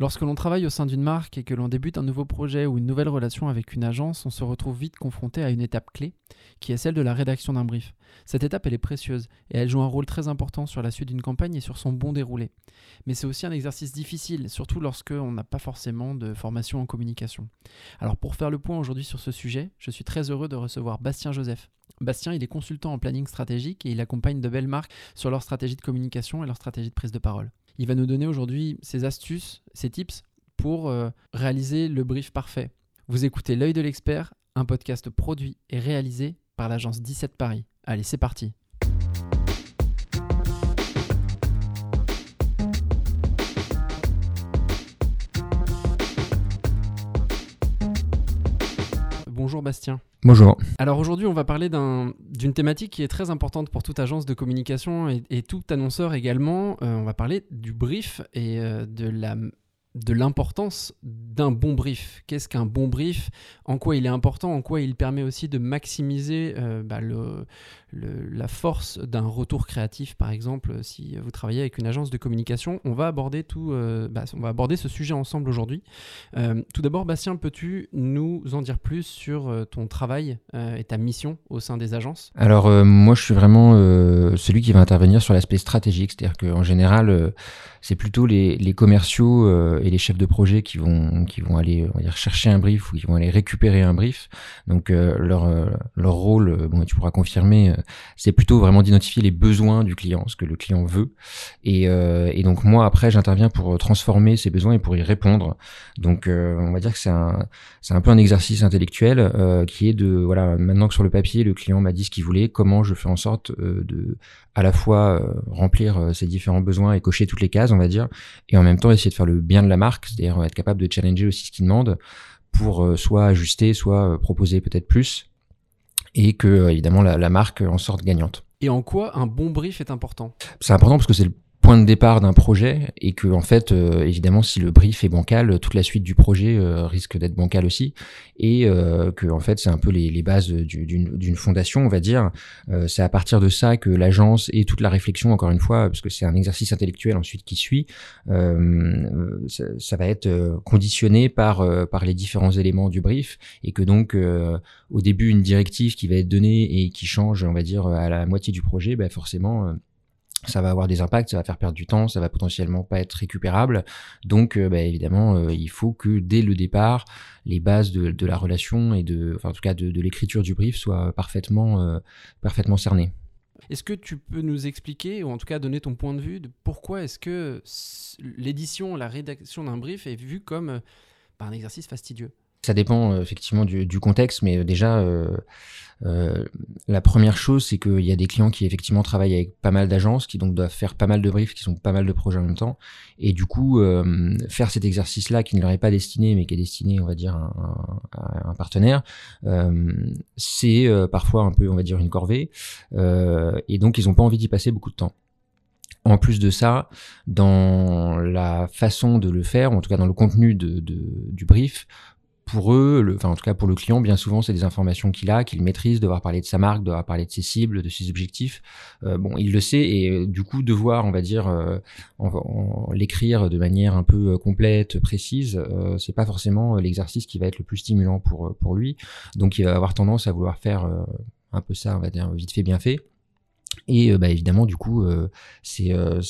Lorsque l'on travaille au sein d'une marque et que l'on débute un nouveau projet ou une nouvelle relation avec une agence, on se retrouve vite confronté à une étape clé, qui est celle de la rédaction d'un brief. Cette étape, elle est précieuse et elle joue un rôle très important sur la suite d'une campagne et sur son bon déroulé. Mais c'est aussi un exercice difficile, surtout lorsque on n'a pas forcément de formation en communication. Alors pour faire le point aujourd'hui sur ce sujet, je suis très heureux de recevoir Bastien Joseph. Bastien, il est consultant en planning stratégique et il accompagne de belles marques sur leur stratégie de communication et leur stratégie de prise de parole. Il va nous donner aujourd'hui ses astuces, ses tips pour euh, réaliser le brief parfait. Vous écoutez L'œil de l'expert, un podcast produit et réalisé par l'agence 17 Paris. Allez, c'est parti. Bonjour Bastien. Bonjour. Alors aujourd'hui, on va parler d'une thématique qui est très importante pour toute agence de communication et, tout annonceur également. Euh, on va parler du brief et euh, de la de l'importance d'un bon brief. Qu'est-ce qu'un bon brief? En quoi il est important? En quoi il permet aussi de maximiser euh, bah, la force d'un retour créatif, par exemple, si vous travaillez avec une agence de communication On va aborder tout, euh, bah, on va aborder ce sujet ensemble aujourd'hui. Euh, tout d'abord, Bastien, peux-tu nous en dire plus sur ton travail et ta mission au sein des agences? Alors moi, je suis vraiment celui qui va intervenir sur l'aspect stratégique, c'est-à-dire qu'en général, c'est plutôt les commerciaux et les chefs de projet qui vont qui vont aller chercher un brief ou qui vont aller récupérer un brief. Donc euh, leur euh, leur rôle, euh, bon tu pourras confirmer, c'est plutôt vraiment d'identifier les besoins du client, ce que le client veut. Et, et donc moi après j'interviens pour transformer ces besoins et pour y répondre. Donc on va dire que c'est un un peu un exercice intellectuel qui est de voilà maintenant que sur le papier le client m'a dit ce qu'il voulait, comment je fais en sorte de à la fois remplir ses différents besoins et cocher toutes les cases on va dire, et en même temps essayer de faire le bien de la marque, c'est-à-dire être capable de challenger aussi ce qu'il demande pour euh, soit ajuster, soit euh, proposer peut-être plus, et que euh, évidemment la, la marque en sorte gagnante. Et en quoi un bon brief est important? C'est important parce que c'est le point de départ d'un projet et que en fait euh, évidemment si le brief est bancal toute la suite du projet euh, risque d'être bancal aussi. Et euh, que en fait c'est un peu les, les bases d'une fondation on va dire. C'est à partir de ça que l'agence et toute la réflexion encore une fois parce que c'est un exercice intellectuel ensuite qui suit ça, ça, va être conditionné par par les différents éléments du brief. Et que donc au début une directive qui va être donnée et qui change on va dire à la moitié du projet ben forcément ça va avoir des impacts, ça va faire perdre du temps, ça va potentiellement pas être récupérable. Donc, euh, bah, évidemment, euh, il faut que dès le départ, les bases de, la relation et de, enfin, en tout cas, de, l'écriture du brief soient parfaitement, euh, parfaitement cernées. Est-ce que tu peux nous expliquer, ou en tout cas donner ton point de vue, de pourquoi est-ce que l'édition, la rédaction d'un brief est vue comme un exercice fastidieux? Ça dépend euh, effectivement du, du, contexte, mais euh, déjà, euh, la première chose, c'est qu'il y a des clients qui effectivement travaillent avec pas mal d'agences, qui donc doivent faire pas mal de briefs, qui sont pas mal de projets en même temps, et du coup, faire cet exercice-là qui ne leur est pas destiné, mais qui est destiné, on va dire, à, un, partenaire, c'est parfois un peu, on va dire, une corvée, et donc ils n'ont pas envie d'y passer beaucoup de temps. En plus de ça, dans la façon de le faire, en tout cas dans le contenu de, de, du brief, pour eux, le, enfin en tout cas pour le client, bien souvent c'est des informations qu'il a, qu'il maîtrise, devoir parler de sa marque, devoir parler de ses cibles, de ses objectifs. Euh, bon, il le sait et euh, du coup devoir, on va dire, euh, l'écrire de manière un peu complète, précise, c'est pas forcément l'exercice qui va être le plus stimulant pour pour lui. Donc il va avoir tendance à vouloir faire un peu ça, on va dire vite fait, bien fait. Et euh, bah, évidemment, du coup, euh, c'est euh,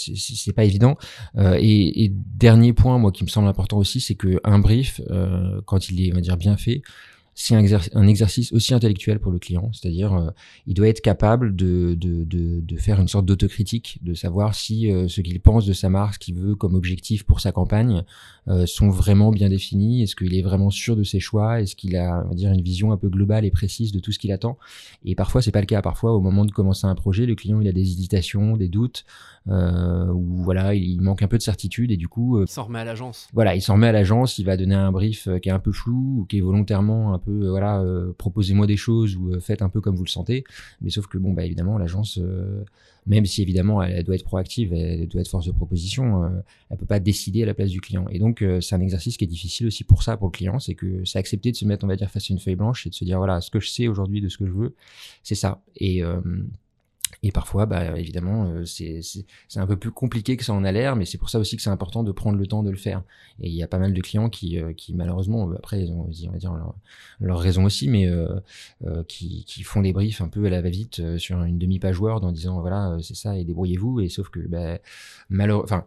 pas évident. Et, et, dernier point, moi, qui me semble important aussi, c'est que un brief, quand il est, on va dire, bien fait, c'est un, exercice aussi intellectuel pour le client, c'est-à-dire euh, il doit être capable de, de, de, de faire une sorte d'autocritique, de savoir si euh, ce qu'il pense de sa marque, ce qu'il veut comme objectif pour sa campagne, euh, sont vraiment bien définis. Est-ce qu'il est vraiment sûr de ses choix Est-ce qu'il a, on va dire, une vision un peu globale et précise de tout ce qu'il attend Et parfois, c'est pas le cas. Parfois, au moment de commencer un projet, le client il a des hésitations, des doutes, ou voilà, il manque un peu de certitude et du coup, il s'en remet à l'agence. Voilà, il s'en remet à l'agence. Il va donner un brief qui est un peu flou ou qui est volontairement un peu euh, voilà, euh, proposez-moi des choses ou euh, faites un peu comme vous le sentez. Mais sauf que bon, bah évidemment, l'agence, même si évidemment elle, doit être proactive, elle doit être force de proposition, elle peut pas décider à la place du client. Et donc c'est un exercice qui est difficile aussi pour ça, pour le client, c'est que c'est accepter de se mettre, on va dire, face à une feuille blanche et de se dire voilà, ce que je sais aujourd'hui de ce que je veux, c'est ça. Et Et parfois, bah, évidemment, euh, c'est un peu plus compliqué que ça en a l'air, mais c'est pour ça aussi que c'est important de prendre le temps de le faire. Et il y a pas mal de clients qui, euh, qui malheureusement, après, ils ont, on va dire, leur, leur raison aussi, mais euh, euh, qui, qui, font des briefs un peu à la va-vite sur une demi-page Word en disant, voilà, c'est ça, et débrouillez-vous. Et sauf que, bah, malheureusement, enfin,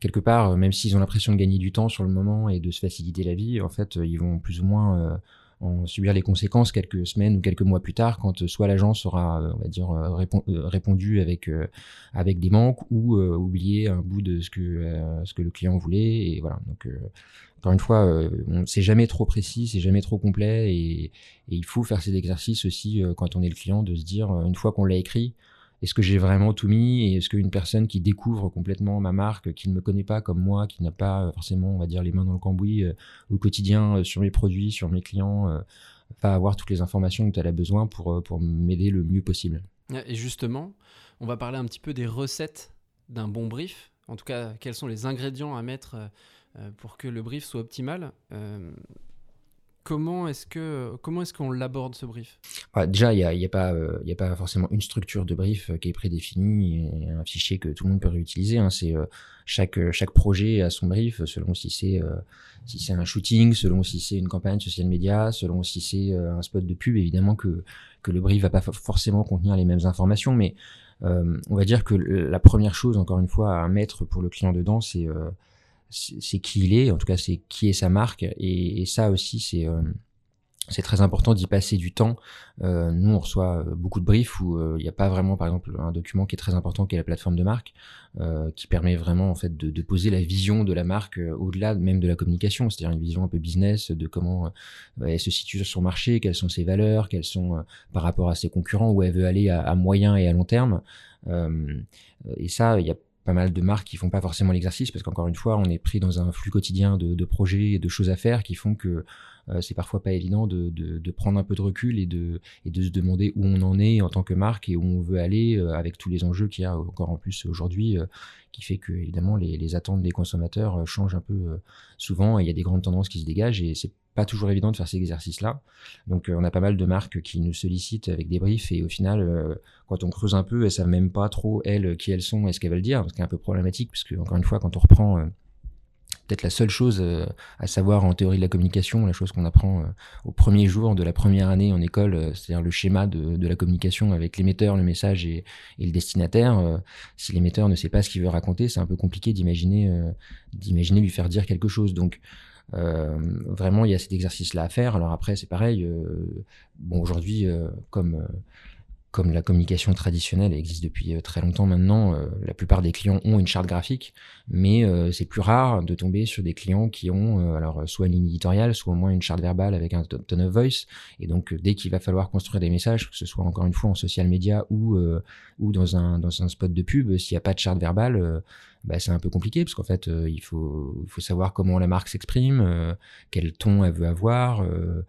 quelque part, même s'ils ont l'impression de gagner du temps sur le moment et de se faciliter la vie, en fait, ils vont plus ou moins en subir les conséquences quelques semaines ou quelques mois plus tard, quand euh, soit l'agence aura, euh, on va dire, euh, répondu avec avec des manques ou oublié un bout de ce que ce que le client voulait et voilà. Donc encore une fois, c'est jamais trop précis, c'est jamais trop complet et, et, il faut faire ces exercices aussi quand on est le client de se dire une fois qu'on l'a écrit, est-ce que j'ai vraiment tout mis et est-ce qu'une personne qui découvre complètement ma marque, qui ne me connaît pas comme moi, qui n'a pas euh, forcément, on va dire, les mains dans le cambouis euh, au quotidien euh, sur mes produits, sur mes clients, va avoir toutes les informations dont elle a besoin pour, pour m'aider le mieux possible? Et justement, on va parler un petit peu des recettes d'un bon brief. En tout cas, quels sont les ingrédients à mettre pour que le brief soit optimal? Comment est-ce que comment est-ce qu'on l'aborde ce brief? Bah, Déjà, il n'y a, a, pas euh, a pas forcément une structure de brief euh, qui est prédéfinie et un fichier que tout le monde peut réutiliser. Hein. C'est euh, chaque chaque projet a son brief selon si c'est si c'est un shooting, selon si c'est une campagne social média, selon si c'est un spot de pub. Évidemment que que le brief va pas forcément contenir les mêmes informations, mais on va dire que la première chose, encore une fois, à mettre pour le client dedans, c'est c'est qui il est, en tout cas c'est qui est sa marque, et, et ça aussi c'est euh, c'est très important d'y passer du temps. Euh, nous, on reçoit euh, beaucoup de briefs où il n'y a pas vraiment, par exemple, un document qui est très important, qui est la plateforme de marque, euh, qui permet vraiment en fait de, de, poser la vision de la marque au-delà même de la communication, c'est-à-dire une vision un peu business de comment elle se situe sur son marché, quelles sont ses valeurs, quelles sont par rapport à ses concurrents, où elle veut aller à, à moyen et à long terme. et ça, il y a pas mal de marques qui font pas forcément l'exercice parce qu'encore une fois, on est pris dans un flux quotidien de, projets et de choses à faire qui font que euh, c'est parfois pas évident de, prendre un peu de recul et de, et de se demander où on en est en tant que marque et où on veut aller euh, avec tous les enjeux qu'il y a encore en plus aujourd'hui, euh, qui fait que évidemment les, les, attentes des consommateurs changent un peu souvent et il y a des grandes tendances qui se dégagent et c'est pas toujours évident de faire ces exercices-là. Donc on a pas mal de marques qui nous sollicitent avec des briefs et au final, quand on creuse un peu, elles savent même pas trop elles qui elles sont et ce qu'elles veulent dire, ce qui est un peu problématique parce que encore une fois, quand on reprend peut-être la seule chose euh, à savoir en théorie de la communication, la chose qu'on apprend euh, au premier jour de la première année en école, euh, c'est-à-dire le schéma de, de, la communication avec l'émetteur, le message et, et le destinataire. si l'émetteur ne sait pas ce qu'il veut raconter, c'est un peu compliqué d'imaginer d'imaginer lui faire dire quelque chose. Donc vraiment, il y a cet exercice-là à faire. Alors après, c'est pareil. bon, aujourd'hui, comme comme la communication traditionnelle existe depuis euh, très longtemps maintenant, euh, la plupart des clients ont une charte graphique, mais euh, c'est plus rare de tomber sur des clients qui ont alors soit une ligne éditoriale, soit au moins une charte verbale avec un tone of voice. Et donc dès qu'il va falloir construire des messages, que ce soit encore une fois en social media ou ou dans un dans un spot de pub, s'il n'y a pas de charte verbale, bah, c'est un peu compliqué parce qu'en fait, euh, il, faut, faut savoir comment la marque s'exprime, euh, quel ton elle veut avoir, euh,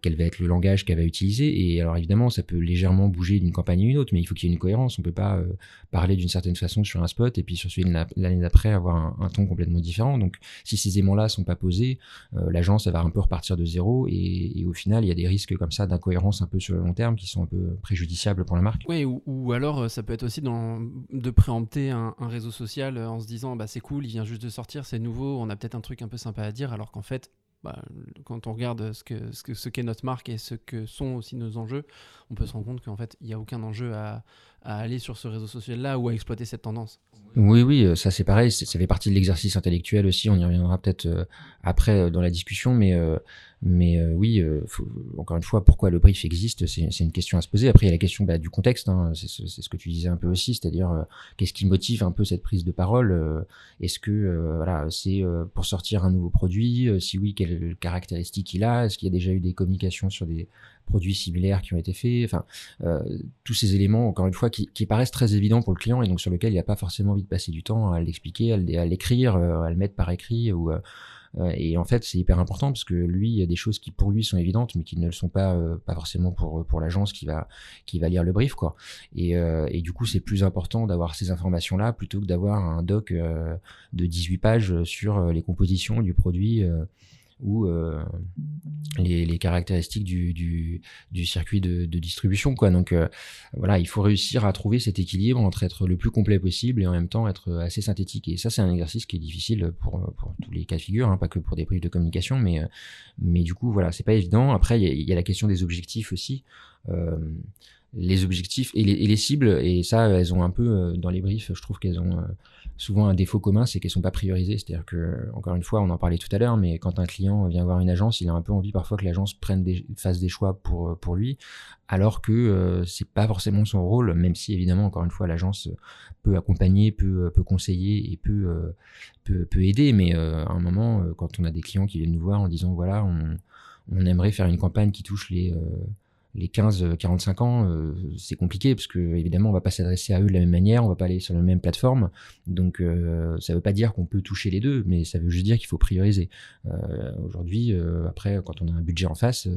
quel, va être le langage qu'elle va utiliser. Et alors évidemment, ça peut légèrement bouger d'une campagne à une autre, mais il faut qu'il y ait une cohérence. On peut pas parler d'une certaine façon sur un spot et puis sur celui de l'année d'après avoir un, ton complètement différent. Donc, si ces aimants-là sont pas posés, l'agence elle va un peu repartir de zéro et, au final, il y a des risques comme ça d'incohérence un peu sur le long terme qui sont un peu préjudiciables pour la marque. Oui, ou, alors ça peut être aussi de préempter un, réseau social euh, en se disant bah, c'est cool, il vient juste de sortir, c'est nouveau, on a peut-être un truc un peu sympa à dire, alors qu'en fait, bah, quand on regarde ce qu'est que, ce qu'est notre marque et ce que sont aussi nos enjeux, on peut se rendre compte qu'en fait, il n'y a aucun enjeu à, à, aller sur ce réseau social-là ou à exploiter cette tendance. Oui, oui, euh, ça c'est pareil, ça fait partie de l'exercice intellectuel aussi, on y reviendra peut-être euh, après dans la discussion, mais mais euh, oui, euh, encore une fois, pourquoi le brief existe, c'est une question à se poser. Après, il y a la question bah, du contexte, hein, c'est ce que tu disais un peu aussi, c'est-à-dire euh, qu'est-ce qui motive un peu cette prise de parole Est-ce que voilà, c'est pour sortir un nouveau produit Si oui, quelles caractéristiques il a Est-ce qu'il y a déjà eu des communications sur des produits similaires qui ont été faits Enfin, tous ces éléments, encore une fois, qui, qui, paraissent très évidents pour le client et donc sur lequel il n'a pas forcément envie de passer du temps à l'expliquer, à l'écrire, à le mettre par écrit ou euh, et en fait, c'est hyper important parce que lui, il y a des choses qui pour lui sont évidentes, mais qui ne le sont pas, euh, pas forcément pour pour l'agence qui va qui va lire le brief, quoi. Et, euh, et du coup, c'est plus important d'avoir ces informations-là plutôt que d'avoir un doc de 18 pages sur les compositions du produit. Ou les, caractéristiques du, du, circuit de, distribution. Quoi. Donc voilà, il faut réussir à trouver cet équilibre entre être le plus complet possible et en même temps être assez synthétique. Et ça, c'est un exercice qui est difficile pour, pour tous les cas de figure, hein, pas que pour des briefs de communication, mais, mais du coup, voilà, c'est pas évident. Après, il y, a la question des objectifs aussi les objectifs et les, cibles, et ça, elles ont un peu, euh, dans les briefs, je trouve qu'elles ont euh, souvent un défaut commun, c'est qu'elles sont pas priorisées. C'est-à-dire que, encore une fois, on en parlait tout à l'heure, mais quand un client vient voir une agence, il a un peu envie parfois que l'agence prenne des, fasse des choix pour, euh, pour lui, alors que c'est pas forcément son rôle, même si évidemment, encore une fois, l'agence peut accompagner, peut, peut conseiller et peut, peut, peut aider, mais à un moment, quand on a des clients qui viennent nous voir en disant, voilà, on, on aimerait faire une campagne qui touche les les 15-45 ans, euh, c'est compliqué parce que évidemment on va pas s'adresser à eux de la même manière, on va pas aller sur la même plateforme. Donc euh, ça veut pas dire qu'on peut toucher les deux, mais ça veut juste dire qu'il faut prioriser. Euh, aujourd'hui, après quand on a un budget en face,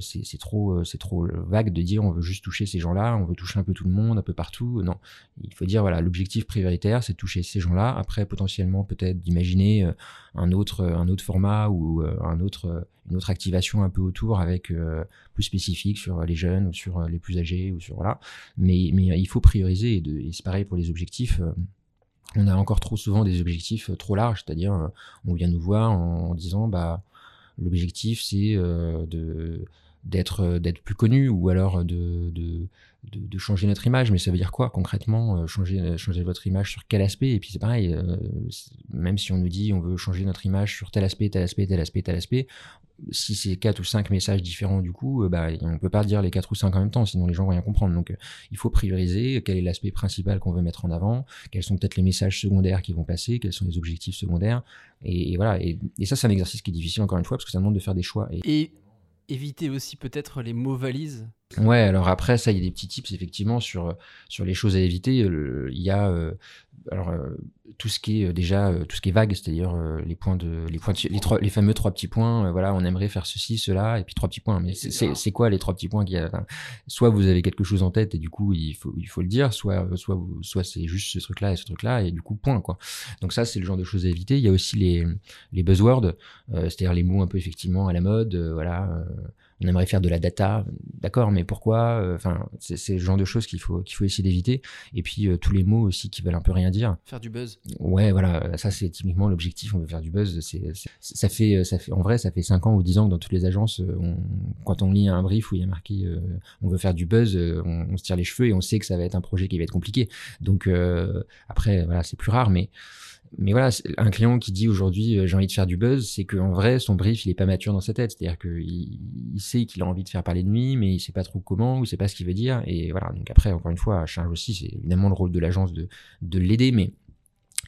c'est trop c'est trop vague de dire on veut juste toucher ces gens-là, on veut toucher un peu tout le monde, un peu partout. Non, il faut dire voilà l'objectif prioritaire c'est de toucher ces gens-là. Après potentiellement peut-être d'imaginer un autre un autre format ou un autre une autre activation un peu autour avec plus spécifique sur les jeunes ou sur les plus âgés ou sur voilà. Mais, il faut prioriser et, et c'est pareil pour les objectifs. On a encore trop souvent des objectifs trop larges, c'est-à-dire on vient nous voir en, disant bah l'objectif c'est de d'être d'être plus connu ou alors de, de, de, changer notre image mais ça veut dire quoi concrètement changer changer votre image sur quel aspect? Et puis c'est pareil même si on nous dit on veut changer notre image sur tel aspect tel aspect tel aspect tel aspect si c'est quatre ou cinq messages différents du coup, euh, bah, on peut pas dire les quatre ou cinq en même temps, sinon les gens vont rien comprendre. Donc, euh, il faut prioriser quel est l'aspect principal qu'on veut mettre en avant, quels sont peut-être les messages secondaires qui vont passer, quels sont les objectifs secondaires. Et, voilà. Et, ça, c'est un exercice qui est difficile encore une fois parce que ça demande de faire des choix. Et, éviter aussi peut-être les mots valises. Ouais, alors après, ça, il y a des petits tips effectivement sur, sur les choses à éviter. Il y a euh, alors euh, tout ce qui est euh, déjà euh, tout ce qui est vague, c'est-à-dire les points de les points les, fameux trois petits points. voilà, on aimerait faire ceci, cela, et puis trois petits points. Mais c'est quoi les trois petits points Soit vous avez quelque chose en tête et du coup il faut il faut le dire, soit soit soit c'est juste ce truc-là et ce truc-là et du coup point quoi. Donc ça c'est le genre de choses à éviter. Il y a aussi les les buzzwords, c'est-à-dire les mots un peu effectivement à la mode. voilà on aimerait faire de la data, d'accord, mais pourquoi euh, Enfin, c'est le genre de choses qu'il faut qu'il faut essayer d'éviter. Et puis euh, tous les mots aussi qui veulent un peu rien dire. Faire du buzz. Ouais, voilà, ça c'est typiquement l'objectif. On veut faire du buzz. C'est ça fait ça fait en vrai ça fait 5 ans ou 10 ans que dans toutes les agences, euh, on, quand on lit un brief où il y a marqué on veut faire du buzz, on, on, se tire les cheveux et on sait que ça va être un projet qui va être compliqué. Donc après voilà, c'est plus rare, mais mais voilà, un client qui dit aujourd'hui euh, j'ai envie de faire du buzz, c'est qu'en vrai son brief il est pas mature dans sa tête, c'est-à-dire qu'il il sait qu'il a envie de faire parler de lui, mais il sait pas trop comment ou il sait pas ce qu'il veut dire. Et voilà, donc après encore une fois, charge aussi, c'est évidemment le rôle de l'agence de, de l'aider, mais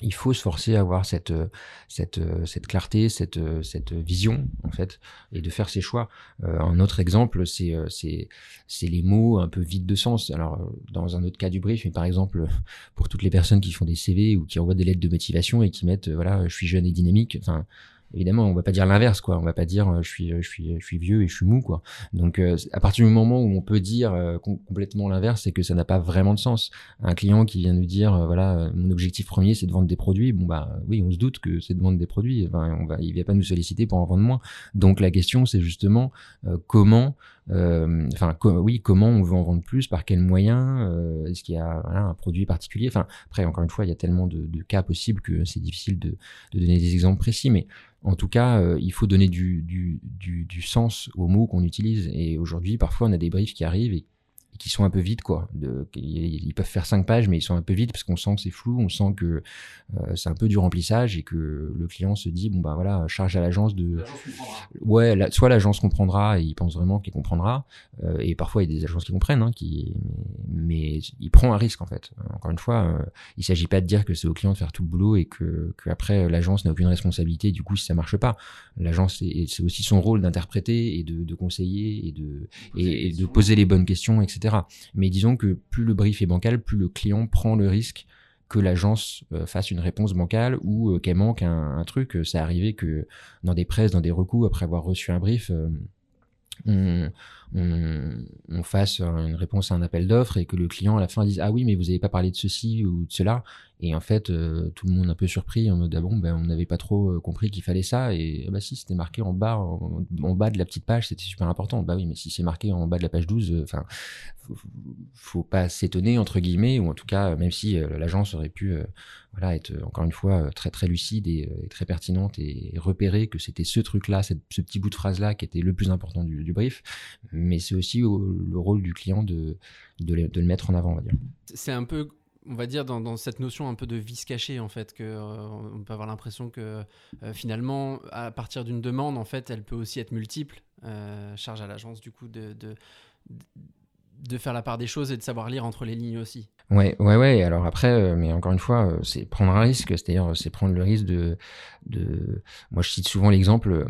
il faut se forcer à avoir cette, euh, cette, euh, cette clarté, cette, euh, cette vision, en fait, et de faire ses choix. un autre exemple, c'est, c'est, c'est les mots un peu vides de sens. Alors, dans un autre cas du brief, mais par exemple, pour toutes les personnes qui font des CV ou qui envoient des lettres de motivation et qui mettent, voilà, je suis jeune et dynamique, enfin, évidemment on va pas dire l'inverse quoi. On va pas dire euh, je suis je suis je suis vieux et je suis mou quoi. Donc euh, à partir du moment où on peut dire euh, complètement l'inverse c'est que ça n'a pas vraiment de sens. Un client qui vient nous dire voilà mon objectif premier c'est de vendre des produits bon bah oui on se doute que c'est de vendre des produits. Enfin, on va il va pas nous solliciter pour en vendre moins. Donc la question c'est justement comment enfin oui comment on veut en vendre plus par quels moyens est-ce qu'il y a voilà, un produit particulier? Enfin après encore une fois il y a tellement de, de cas possibles que c'est difficile de, de donner des exemples précis mais en tout cas, euh, il faut donner du, du, du, du sens aux mots qu'on utilise. Et aujourd'hui, parfois, on a des briefs qui arrivent et qui sont un peu vides quoi. De, ils peuvent faire cinq pages mais ils sont un peu vides parce qu'on sent que c'est flou, on sent que euh, c'est un peu du remplissage et que le client se dit bon bah voilà charge à l'agence de ouais soit l'agence comprendra et il pense vraiment qu'il comprendra euh, et parfois il y a des agences qui comprennent hein, qui mais, il prend un risque en fait. Encore une fois, euh, il s'agit pas de dire que c'est au client de faire tout le boulot et que, que après l'agence n'a aucune responsabilité du coup si ça marche pas. L'agence c'est aussi son rôle d'interpréter et de, de, conseiller et de et, et de poser les bonnes questions etc. Mais disons que plus le brief est bancal, plus le client prend le risque que l'agence euh, fasse une réponse bancale ou euh, qu'elle manque un, truc. Ça arrivé que dans des presses, dans des recours, après avoir reçu un brief, euh, on, on, fasse une réponse à un appel d'offres et que le client à la fin dise ah oui mais vous n'avez pas parlé de ceci ou de cela et en fait euh, tout le monde un peu surpris en mode ah bon ben on n'avait pas trop euh, compris qu'il fallait ça. Et bah si c'était marqué en bas en, bas de la petite page c'était super important. Bah oui mais si c'est marqué en bas de la page 12 euh, enfin faut, pas s'étonner entre guillemets ou en tout cas même si l'agence aurait pu voilà être encore une fois très très lucide et, très pertinente et, repérer que c'était ce truc là ce petit bout de phrase là qui était le plus important du, du brief. Mais c'est aussi le rôle du client de, de, le, mettre en avant, on va dire. C'est un peu on va dire dans, cette notion un peu de vice caché en fait que euh, on peut avoir l'impression que euh, finalement à partir d'une demande en fait elle peut aussi être multiple euh, charge à l'agence du coup de, de, faire la part des choses et de savoir lire entre les lignes aussi. Ouais, ouais, ouais. Alors après, mais encore une fois, c'est prendre un risque, c'est-à-dire c'est prendre le risque de, de. Moi, je cite souvent l'exemple,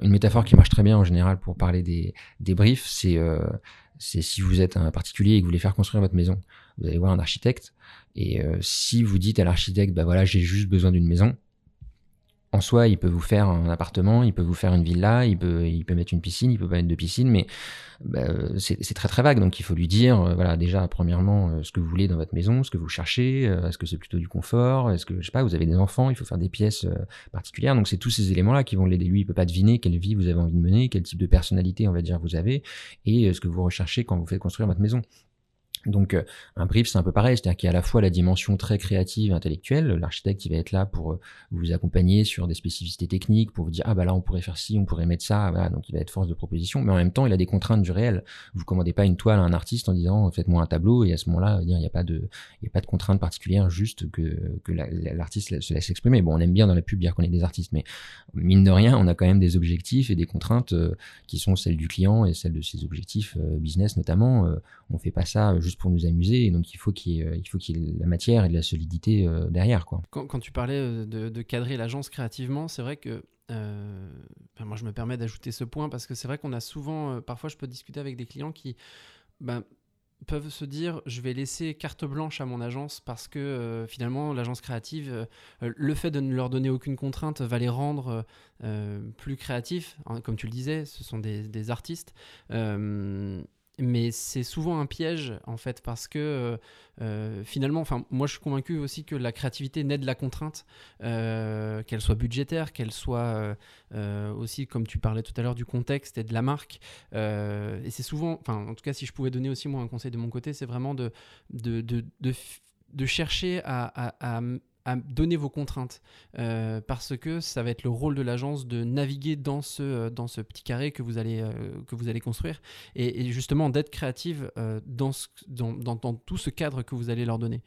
une métaphore qui marche très bien en général pour parler des, des briefs, c'est c'est si vous êtes un particulier et que vous voulez faire construire votre maison, vous allez voir un architecte et si vous dites à l'architecte, bah voilà, j'ai juste besoin d'une maison, en soi, il peut vous faire un appartement, il peut vous faire une villa, il peut, il peut mettre une piscine, il peut pas mettre de piscine, mais bah, c'est très très vague. Donc il faut lui dire, euh, voilà, déjà premièrement, euh, ce que vous voulez dans votre maison, ce que vous cherchez, euh, est-ce que c'est plutôt du confort, est-ce que je sais pas, vous avez des enfants, il faut faire des pièces particulières. Donc c'est tous ces éléments-là qui vont l'aider. Lui, il peut pas deviner quelle vie vous avez envie de mener, quel type de personnalité, on va dire, vous avez, et ce que vous recherchez quand vous faites construire votre maison. Donc euh, un brief c'est un peu pareil, c'est-à-dire qu'il y a à la fois la dimension très créative, intellectuelle, l'architecte qui va être là pour euh, vous accompagner sur des spécificités techniques, pour vous dire ah bah là on pourrait faire ci, on pourrait mettre ça, donc il va être force de proposition, mais en même temps il a des contraintes du réel. Vous commandez pas une toile à un artiste en disant faites-moi un tableau et à ce moment-là il n'y a pas de il y a pas de contrainte particulière, juste que que l'artiste se laisse exprimer. Bon on aime bien dans la pub dire qu'on est des artistes, mais mine de rien on a quand même des objectifs et des contraintes euh, qui sont celles du client et celles de ses objectifs business notamment. on fait pas ça juste pour nous amuser. Et donc, il faut qu'il y, ait, euh, faut y ait la matière et de la solidité euh, derrière. Quoi. Quand, tu parlais euh, de, cadrer l'agence créativement, c'est vrai que moi, je me permets d'ajouter ce point parce que c'est vrai qu'on a souvent, parfois, je peux discuter avec des clients qui ben, peuvent se dire je vais laisser carte blanche à mon agence parce que finalement l'agence créative le fait de ne leur donner aucune contrainte va les rendre plus créatifs comme tu le disais ce sont des artistes mais c'est souvent un piège en fait parce que euh, euh, finalement, enfin moi je suis convaincu aussi que la créativité naît de la contrainte, euh, qu'elle soit budgétaire, qu'elle soit aussi comme tu parlais tout à l'heure du contexte et de la marque. et c'est souvent, enfin en tout cas si je pouvais donner aussi moi un conseil de mon côté, c'est vraiment de de, de, chercher à donner vos contraintes euh, parce que ça va être le rôle de l'agence de naviguer dans ce, euh, dans ce petit carré que vous allez, euh, que vous allez construire et, justement d'être créative dans, dans, dans, tout ce cadre que vous allez leur donner.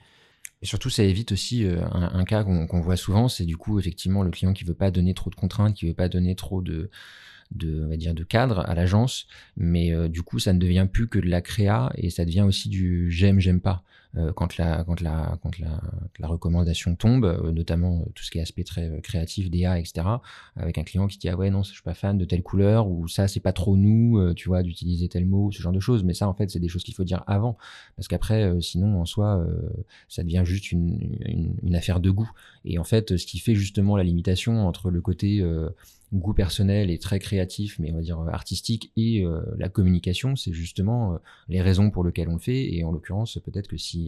Et surtout, ça évite aussi un, cas qu'on voit souvent, c'est du coup effectivement le client qui veut pas donner trop de contraintes, qui veut pas donner trop de, de, on va dire, de cadre à l'agence, mais du coup, ça ne devient plus que de la créa et ça devient aussi du j'aime, j'aime pas. Euh, quand, la, recommandation tombe, euh, notamment euh, tout ce qui est aspect très créatif, DA, etc., avec un client qui dit ah ouais non, je suis pas fan de telle couleur ou ça c'est pas trop nous, tu vois, d'utiliser tel mot, ce genre de choses. Mais ça en fait c'est des choses qu'il faut dire avant, parce qu'après sinon en soi ça devient juste une, une, affaire de goût. Et en fait ce qui fait justement la limitation entre le côté goût personnel et très créatif, mais on va dire artistique, et la communication, c'est justement les raisons pour lesquelles on le fait. Et en l'occurrence, peut-être que si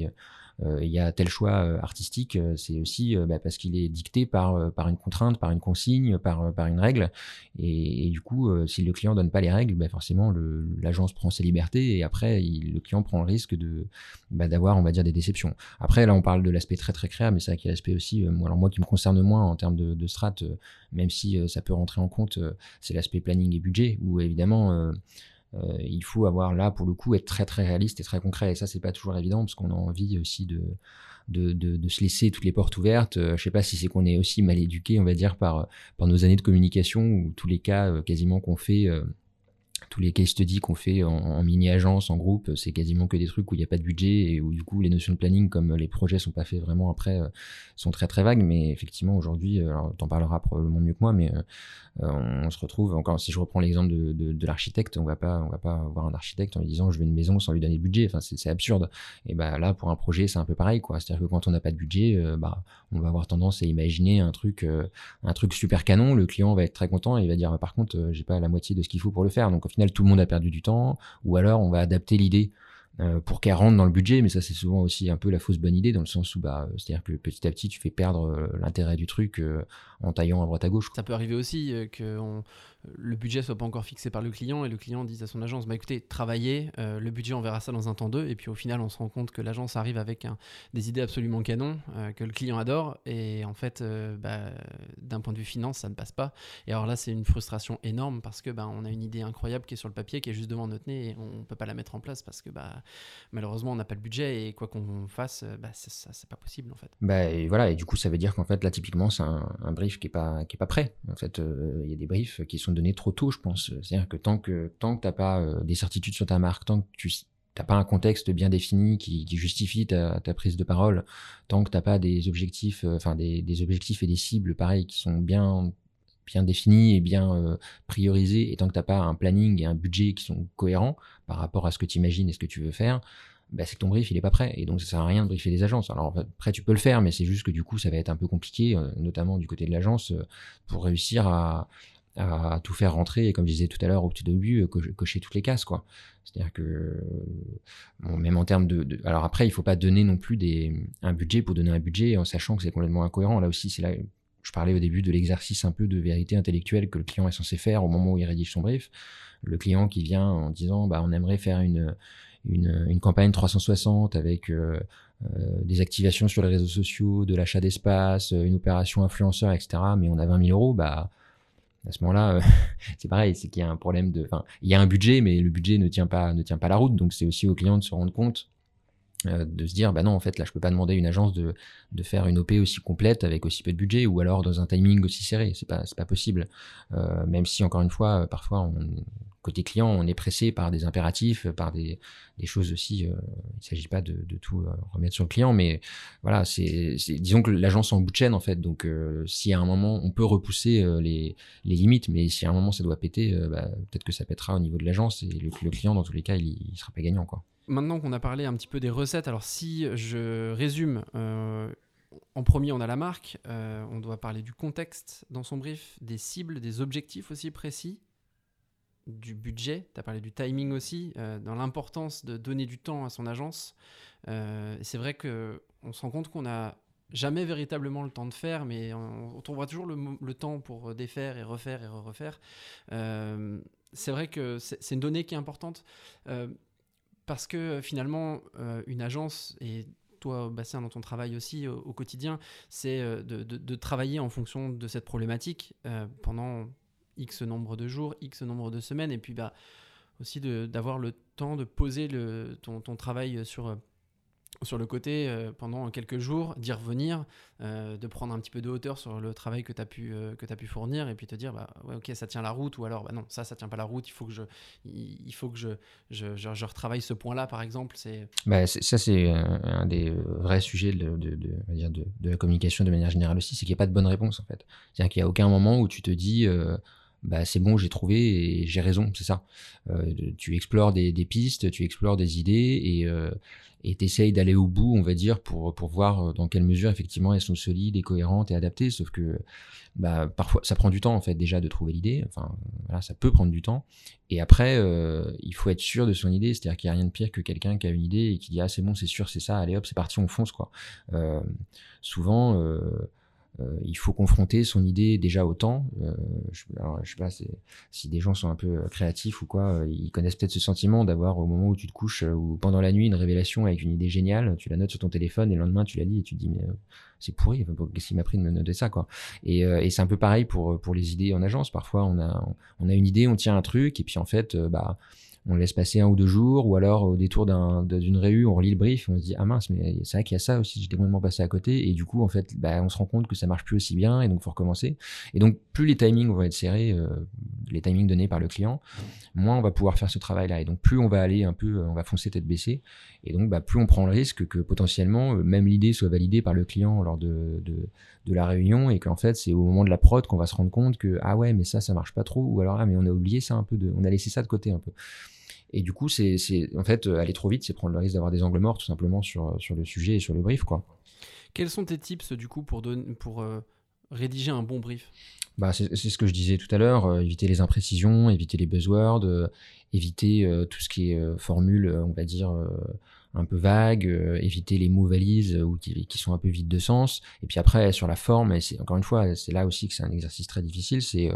euh, il y a tel choix euh, artistique, euh, c'est aussi bah, parce qu'il est dicté par, par une contrainte, par une consigne, par, par une règle. Et, du coup, si le client donne pas les règles, bah, forcément l'agence prend ses libertés et après le client prend le risque de bah, d'avoir, on va dire, des déceptions. Après, là, on parle de l'aspect très très créa, mais c'est vrai qu'il y a l'aspect aussi, moi, alors moi qui me concerne moins en termes de, de strat, même si ça peut rentrer en compte, c'est l'aspect planning et budget, où évidemment euh, il faut avoir là, pour le coup, être très très réaliste et très concret. Et ça, c'est pas toujours évident parce qu'on a envie aussi de, de, de, se laisser toutes les portes ouvertes. Euh, je sais pas si c'est qu'on est aussi mal éduqué, on va dire, par, par nos années de communication ou tous les cas euh, quasiment qu'on fait tous les case studies qu'on fait en, mini-agence, en groupe, c'est quasiment que des trucs où il n'y a pas de budget et où du coup les notions de planning, comme les projets sont pas faits vraiment après, sont très très vagues. Mais effectivement, aujourd'hui, tu en parleras probablement mieux que moi, mais euh, on, se retrouve encore si je reprends l'exemple de, de, l'architecte on va pas on va pas voir un architecte en lui disant je veux une maison sans lui donner de budget. Enfin c'est absurde. Et bah là pour un projet c'est un peu pareil quoi. C'est à dire que quand on n'a pas de budget euh, bah on va avoir tendance à imaginer un truc euh, un truc super canon. Le client va être très content et il va dire par contre j'ai pas la moitié de ce qu'il faut pour le faire. Donc au final tout le monde a perdu du temps, ou alors on va adapter l'idée euh, pour qu'elle rentre dans le budget, mais ça c'est souvent aussi un peu la fausse bonne idée dans le sens où bah, c'est-à-dire que petit à petit tu fais perdre l'intérêt du truc en taillant à droite à gauche. Ça peut arriver aussi que on, le budget soit pas encore fixé par le client et le client dise à son agence bah écoutez travaillez euh, le budget on verra ça dans un temps 2 et puis au final on se rend compte que l'agence arrive avec des idées absolument canon euh, que le client adore. Et en fait euh, bah, d'un point de vue finance ça ne passe pas. Et alors là c'est une frustration énorme parce que bah, on a une idée incroyable qui est sur le papier qui est juste devant notre nez et on peut pas la mettre en place parce que bah, malheureusement on n'a pas le budget et quoi qu'on fasse bah, ça c'est pas possible en fait. Bah, et voilà. Et du coup ça veut dire qu'en fait là typiquement c'est un, brief qui est pas qui est pas prêt. En fait il y a des briefs qui sont donné trop tôt, je pense. C'est-à-dire que tant que tant que t'as pas euh, des certitudes sur ta marque, tant que tu n'as pas un contexte bien défini qui, justifie ta, prise de parole, tant que t'as pas des objectifs, euh, enfin des, objectifs et des cibles pareils qui sont bien bien définis et bien euh, priorisés, et tant que t'as pas un planning et un budget qui sont cohérents par rapport à ce que tu imagines et ce que tu veux faire, bah, c'est que ton brief il est pas prêt et donc ça sert à rien de briefer des agences. Alors après tu peux le faire mais c'est juste que du coup ça va être un peu compliqué notamment du côté de l'agence pour réussir à, à tout faire rentrer et comme je disais tout à l'heure au tout début euh, cocher toutes les cases quoi c'est-à-dire que même en termes de, alors après il faut pas donner non plus des un budget pour donner un budget en sachant que c'est complètement incohérent là aussi c'est là je parlais au début de l'exercice un peu de vérité intellectuelle que le client est censé faire au moment où il rédige son brief le client qui vient en disant bah on aimerait faire une une, une campagne 360 avec euh, euh, des activations sur les réseaux sociaux, de l'achat d'espace, une opération influenceur, etc. Mais on a 20 000 euros, bah à ce moment-là, euh, c'est pareil, c'est qu'il y a un problème de, enfin, il y a un budget, mais le budget ne tient pas, ne tient pas la route. Donc c'est aussi au client de se rendre compte, euh, de se dire, bah non, en fait, là, je peux pas demander à une agence de, de faire une OP aussi complète avec aussi peu de budget, ou alors dans un timing aussi serré. C'est pas, c'est pas possible. Euh, même si encore une fois, parfois, on, côté client, on est pressé par des impératifs, par des, des choses aussi. Euh, il ne s'agit pas de, tout euh, remettre sur le client, mais voilà, c'est, disons que l'agence en bout de chaîne en fait. Donc, euh, si à un moment on peut repousser les, les, limites, mais si à un moment ça doit péter, bah, peut-être que ça pètera au niveau de l'agence et le, client, dans tous les cas, il, ne sera pas gagnant, quoi. Maintenant qu'on a parlé un petit peu des recettes, alors si je résume. En premier, on a la marque, on doit parler du contexte dans son brief, des cibles, des objectifs aussi précis, du budget, tu as parlé du timing aussi, euh, dans l'importance de donner du temps à son agence. Euh, c'est vrai qu'on se rend compte qu'on n'a jamais véritablement le temps de faire, mais on, trouvera toujours le, temps pour défaire et refaire et refaire. Euh, c'est vrai que c'est une donnée qui est importante parce que finalement, une agence, et toi, Bastien, dans ton travail aussi au, quotidien, c'est de, travailler en fonction de cette problématique pendant X nombre de jours, X nombre de semaines, et puis bah, aussi d'avoir le temps de poser le, ton, ton travail sur, sur le côté euh, pendant quelques jours, d'y revenir, euh, de prendre un petit peu de hauteur sur le travail que tu as, pu, euh, as pu fournir, et puis te dire, bah, ok, ça tient la route, ou alors, bah, non, ça, ça tient pas la route, il faut que je, il faut que je, je, je, retravaille ce point-là, par exemple. Bah, ça, c'est un des vrais sujets de, de, de, de la communication de manière générale aussi, c'est qu'il n'y a pas de bonne réponse, en fait. C'est-à-dire qu'il n'y a aucun moment où tu te dis bah c'est bon, j'ai trouvé et j'ai raison, c'est ça. Euh, tu explores des, pistes, tu explores des idées et euh, et t'essayes d'aller au bout, on va dire, pour pour voir dans quelle mesure effectivement elles sont solides et cohérentes et adaptées. Sauf que bah parfois ça prend du temps en fait déjà de trouver l'idée. Enfin voilà, ça peut prendre du temps. Et après, euh, il faut être sûr de son idée, c'est-à-dire qu'il n'y a rien de pire que quelqu'un qui a une idée et qui dit ah c'est bon, c'est sûr, c'est ça, allez hop, c'est parti, on fonce quoi. Euh, souvent euh, euh, il faut confronter son idée déjà au temps. Euh, je, sais pas si des gens sont un peu euh, créatifs ou quoi, ils connaissent peut-être ce sentiment d'avoir au moment où tu te couches ou pendant la nuit une révélation avec une idée géniale, tu la notes sur ton téléphone et le lendemain tu la lis et tu te dis mais c'est pourri, qu'est-ce qui m'a pris de me noter ça quoi? Et, et c'est un peu pareil pour pour les idées en agence. Parfois on a on a une idée, on tient un truc et puis en fait bah on laisse passer un ou deux jours, ou alors au détour d'une réu, on relit le brief, on se dit ah mince, mais c'est vrai qu'il y a ça aussi, j'étais complètement passé à côté, et du coup en fait, bah, on se rend compte que ça marche plus aussi bien, et donc faut recommencer. Et donc plus les timings vont être serrés, euh, les timings donnés par le client, moins on va pouvoir faire ce travail-là, et donc plus on va aller un peu, on va foncer tête baissée, et donc bah, plus on prend le risque que potentiellement euh, même l'idée soit validée par le client lors de, de, la réunion, et qu'en fait c'est au moment de la prod qu'on va se rendre compte que ah ouais mais ça ça marche pas trop, ou alors ah mais on a oublié ça un peu de, on a laissé ça de côté un peu. Et du coup, c'est en fait euh, aller trop vite, c'est prendre le risque d'avoir des angles morts tout simplement sur, euh, sur le sujet et sur le brief. Quoi. Quels sont tes tips du coup pour, pour euh, rédiger un bon brief? Bah, c'est ce que je disais tout à l'heure, éviter les imprécisions, éviter les buzzwords, éviter tout ce qui est formule, on va dire, un peu vague, éviter les mots valises ou qui, qui, sont un peu vides de sens. Et puis après, sur la forme, et c'est encore une fois, c'est là aussi que c'est un exercice très difficile, c'est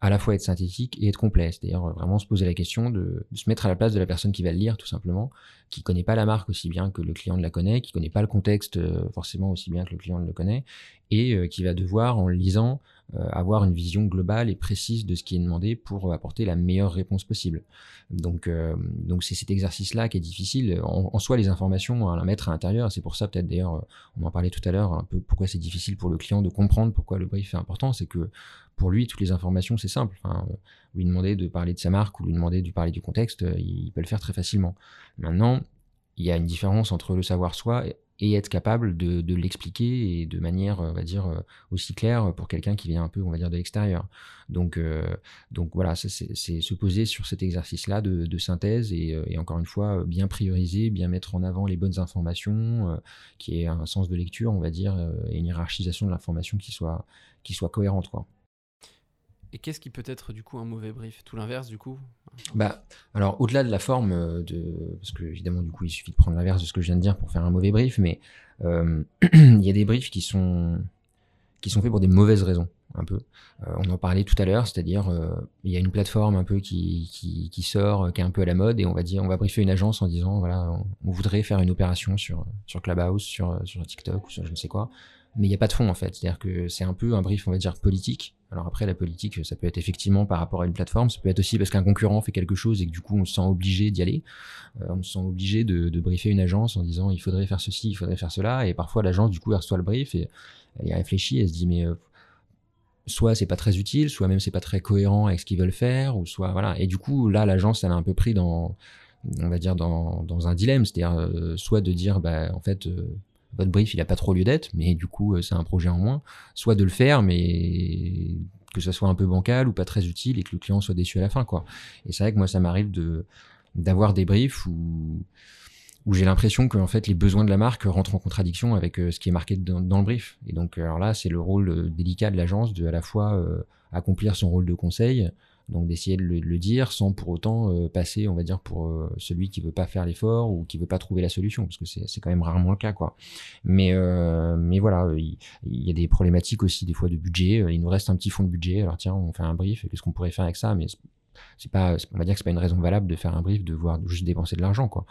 à la fois être synthétique et être complet. C'est-à-dire euh, vraiment se poser la question de, se mettre à la place de la personne qui va le lire, tout simplement, qui connaît pas la marque aussi bien que le client ne la connaît, qui connaît pas le contexte euh, forcément aussi bien que le client ne le connaît, et euh, qui va devoir, en lisant, avoir une vision globale et précise de ce qui est demandé pour apporter la meilleure réponse possible. Donc, donc c'est cet exercice-là qui est difficile. En, soi, les informations à la mettre à l'intérieur, c'est pour ça peut-être d'ailleurs, on en parlait tout à l'heure, un peu pourquoi c'est difficile pour le client de comprendre pourquoi le brief est important, c'est que pour lui, toutes les informations, c'est simple. Euh, lui demander de parler de sa marque ou lui demander de parler du contexte, euh, il peut le faire très facilement. Maintenant, il y a une différence entre le savoir soi et être capable de, l'expliquer et de manière, on va dire, euh, aussi claire pour quelqu'un qui vient un peu, on va dire, de l'extérieur. Donc, donc voilà, c'est se poser sur cet exercice-là de, synthèse et, encore une fois, bien prioriser, bien mettre en avant les bonnes informations, qui ait un sens de lecture, on va dire, et une hiérarchisation de l'information qui soit, qui soit cohérente, quoi. Et qu'est-ce qui peut être du coup un mauvais brief? Tout l'inverse du coup? Bah, alors au-delà de la forme, euh, de... parce que évidemment du coup il suffit de prendre l'inverse de ce que je viens de dire pour faire un mauvais brief, mais euh, il y a des briefs qui sont qui sont faits pour des mauvaises raisons, un peu. Euh, on en parlait tout à l'heure, c'est-à-dire il y a une plateforme un peu qui, qui, sort, qui est un peu à la mode, et on va dire, on va briefer une agence en disant voilà, on, voudrait faire une opération sur sur Clubhouse, sur sur TikTok ou sur je ne sais quoi mais il n'y a pas de fond en fait. C'est-à-dire que c'est un peu un brief, on va dire, politique. Alors après, la politique, ça peut être effectivement par rapport à une plateforme, ça peut être aussi parce qu'un concurrent fait quelque chose et que du coup on se sent obligé d'y aller. Euh, on se sent obligé de, de, briefer une agence en disant il faudrait faire ceci, il faudrait faire cela, et parfois l'agence du coup elle reçoit le brief et elle réfléchit, elle se dit mais euh, soit c'est pas très utile, soit même c'est pas très cohérent avec ce qu'ils veulent faire, ou soit voilà. Et du coup là l'agence elle a un peu pris dans on va dire dans, dans un dilemme, c'est-à-dire euh, soit de dire bah en fait votre brief il a pas trop lieu d'être, mais du coup euh, c'est un projet en moins. Soit de le faire, mais que ça soit un peu bancal ou pas très utile et que le client soit déçu à la fin. Et c'est vrai que moi ça m'arrive d'avoir des briefs où j'ai l'impression que en fait les besoins de la marque rentrent en contradiction avec euh, ce qui est marqué dans, le brief. Et donc alors là c'est le rôle euh, délicat de l'agence de à la fois accomplir son rôle de conseil, donc d'essayer de le, dire sans pour autant euh, passer, on va dire, pour euh, celui qui veut pas faire l'effort ou qui veut pas trouver la solution, parce que c'est quand même rarement le cas, quoi. Mais euh, mais voilà, il, y a des problématiques aussi des fois de budget. Il nous reste un petit fonds de budget. Alors tiens, on fait un brief. Qu'est-ce qu'on pourrait faire avec ça? Mais c'est pas, on va dire que c'est pas une raison valable de faire un brief, de voir juste dépenser de l'argent, quoi.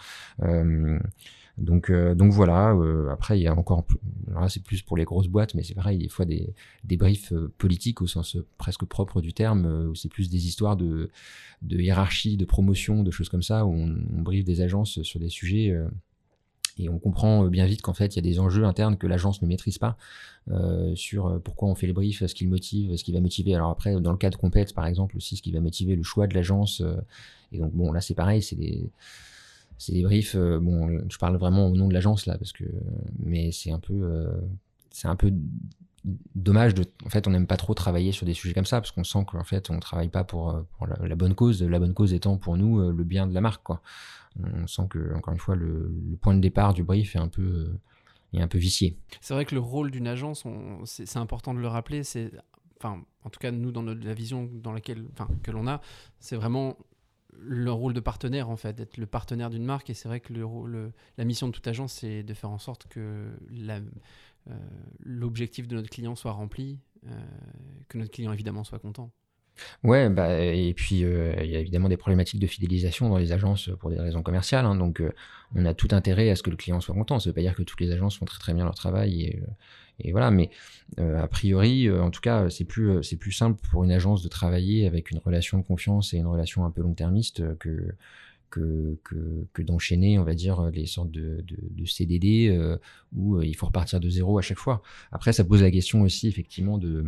Donc, euh, donc voilà. Euh, après, il y a encore. Là, c'est plus pour les grosses boîtes, mais c'est pareil. Des fois, des, des briefs euh, politiques au sens presque propre du terme, où c'est plus des histoires de, de hiérarchie, de promotion, de choses comme ça, où on, on briefe des agences sur des sujets. et on comprend bien vite qu'en fait, il y a des enjeux internes que l'agence ne maîtrise pas euh, sur pourquoi on fait le brief, ce qui le motive, ce qui va motiver. Alors après, dans le cas de par exemple, aussi, ce qui va motiver le choix de l'agence. et donc, bon, là, c'est pareil, c'est des c'est des briefs. Euh, bon, je parle vraiment au nom de l'agence là, parce que, mais c'est un peu, euh, c'est un peu dommage. En fait, on n'aime pas trop travailler sur des sujets comme ça, parce qu'on sent qu'en fait, on travaille pas pour, euh, la, bonne cause. La bonne cause étant pour nous le bien de la marque. On sent que, encore une fois, le, point de départ du brief est un peu, est un peu vicié. C'est vrai que le rôle d'une agence, c'est important de le rappeler. C'est enfin, en tout cas, nous, dans la vision dans laquelle, enfin, que l'on a, c'est vraiment le rôle de partenaire en fait, d'être le partenaire d'une marque. Et c'est vrai que le, la mission de toute agence, c'est de faire en sorte que euh, l'objectif de notre client soit rempli, euh, que notre client évidemment soit content. Ouais, bah, et puis euh, il y a évidemment des problématiques de fidélisation dans les agences pour des raisons commerciales. Hein, donc on a tout intérêt à ce que le client soit content. Ça ne veut pas dire que toutes les agences font très très bien leur travail et voilà, mais euh, a priori, euh, en tout cas, c'est plus, euh, c'est plus simple pour une agence de travailler avec une relation de confiance et une relation un peu long-termiste que, que, que, d'enchaîner, on va dire, les sortes de, de, CDD où il faut repartir de zéro à chaque fois. Après, ça pose la question aussi, effectivement, de,